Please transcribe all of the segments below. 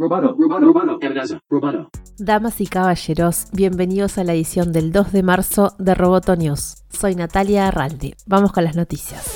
Roboto, amenaza, roboto. Damas y caballeros, bienvenidos a la edición del 2 de marzo de Roboto News. Soy Natalia Arraldi. Vamos con las noticias.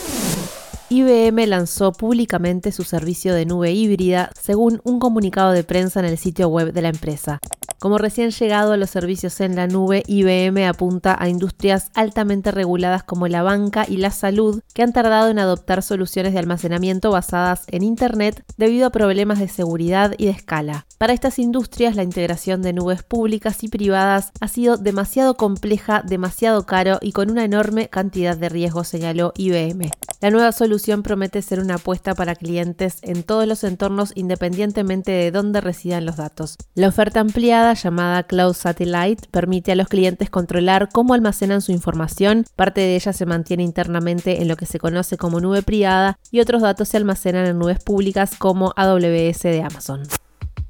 IBM lanzó públicamente su servicio de nube híbrida, según un comunicado de prensa en el sitio web de la empresa. Como recién llegado a los servicios en la nube, IBM apunta a industrias altamente reguladas como la banca y la salud, que han tardado en adoptar soluciones de almacenamiento basadas en Internet debido a problemas de seguridad y de escala. Para estas industrias, la integración de nubes públicas y privadas ha sido demasiado compleja, demasiado caro y con una enorme cantidad de riesgos, señaló IBM. La nueva solución promete ser una apuesta para clientes en todos los entornos independientemente de dónde residan los datos. La oferta ampliada llamada Cloud Satellite permite a los clientes controlar cómo almacenan su información, parte de ella se mantiene internamente en lo que se conoce como nube privada y otros datos se almacenan en nubes públicas como AWS de Amazon.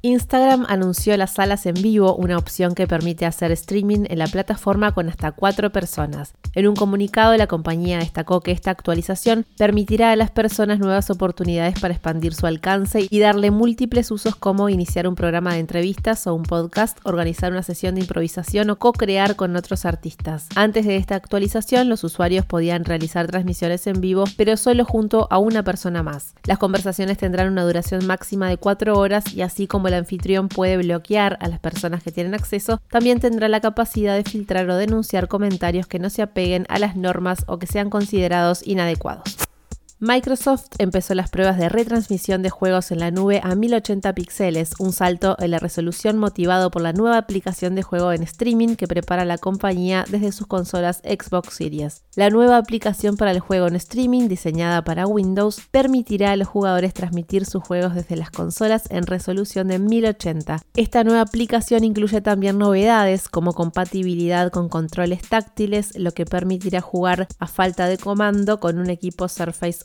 Instagram anunció las salas en vivo, una opción que permite hacer streaming en la plataforma con hasta cuatro personas. En un comunicado, la compañía destacó que esta actualización permitirá a las personas nuevas oportunidades para expandir su alcance y darle múltiples usos como iniciar un programa de entrevistas o un podcast, organizar una sesión de improvisación o co-crear con otros artistas. Antes de esta actualización, los usuarios podían realizar transmisiones en vivo, pero solo junto a una persona más. Las conversaciones tendrán una duración máxima de cuatro horas y así como el anfitrión puede bloquear a las personas que tienen acceso, también tendrá la capacidad de filtrar o denunciar comentarios que no se apeguen a las normas o que sean considerados inadecuados. Microsoft empezó las pruebas de retransmisión de juegos en la nube a 1080 píxeles, un salto en la resolución motivado por la nueva aplicación de juego en streaming que prepara la compañía desde sus consolas Xbox Series. La nueva aplicación para el juego en streaming, diseñada para Windows, permitirá a los jugadores transmitir sus juegos desde las consolas en resolución de 1080. Esta nueva aplicación incluye también novedades como compatibilidad con controles táctiles, lo que permitirá jugar a falta de comando con un equipo Surface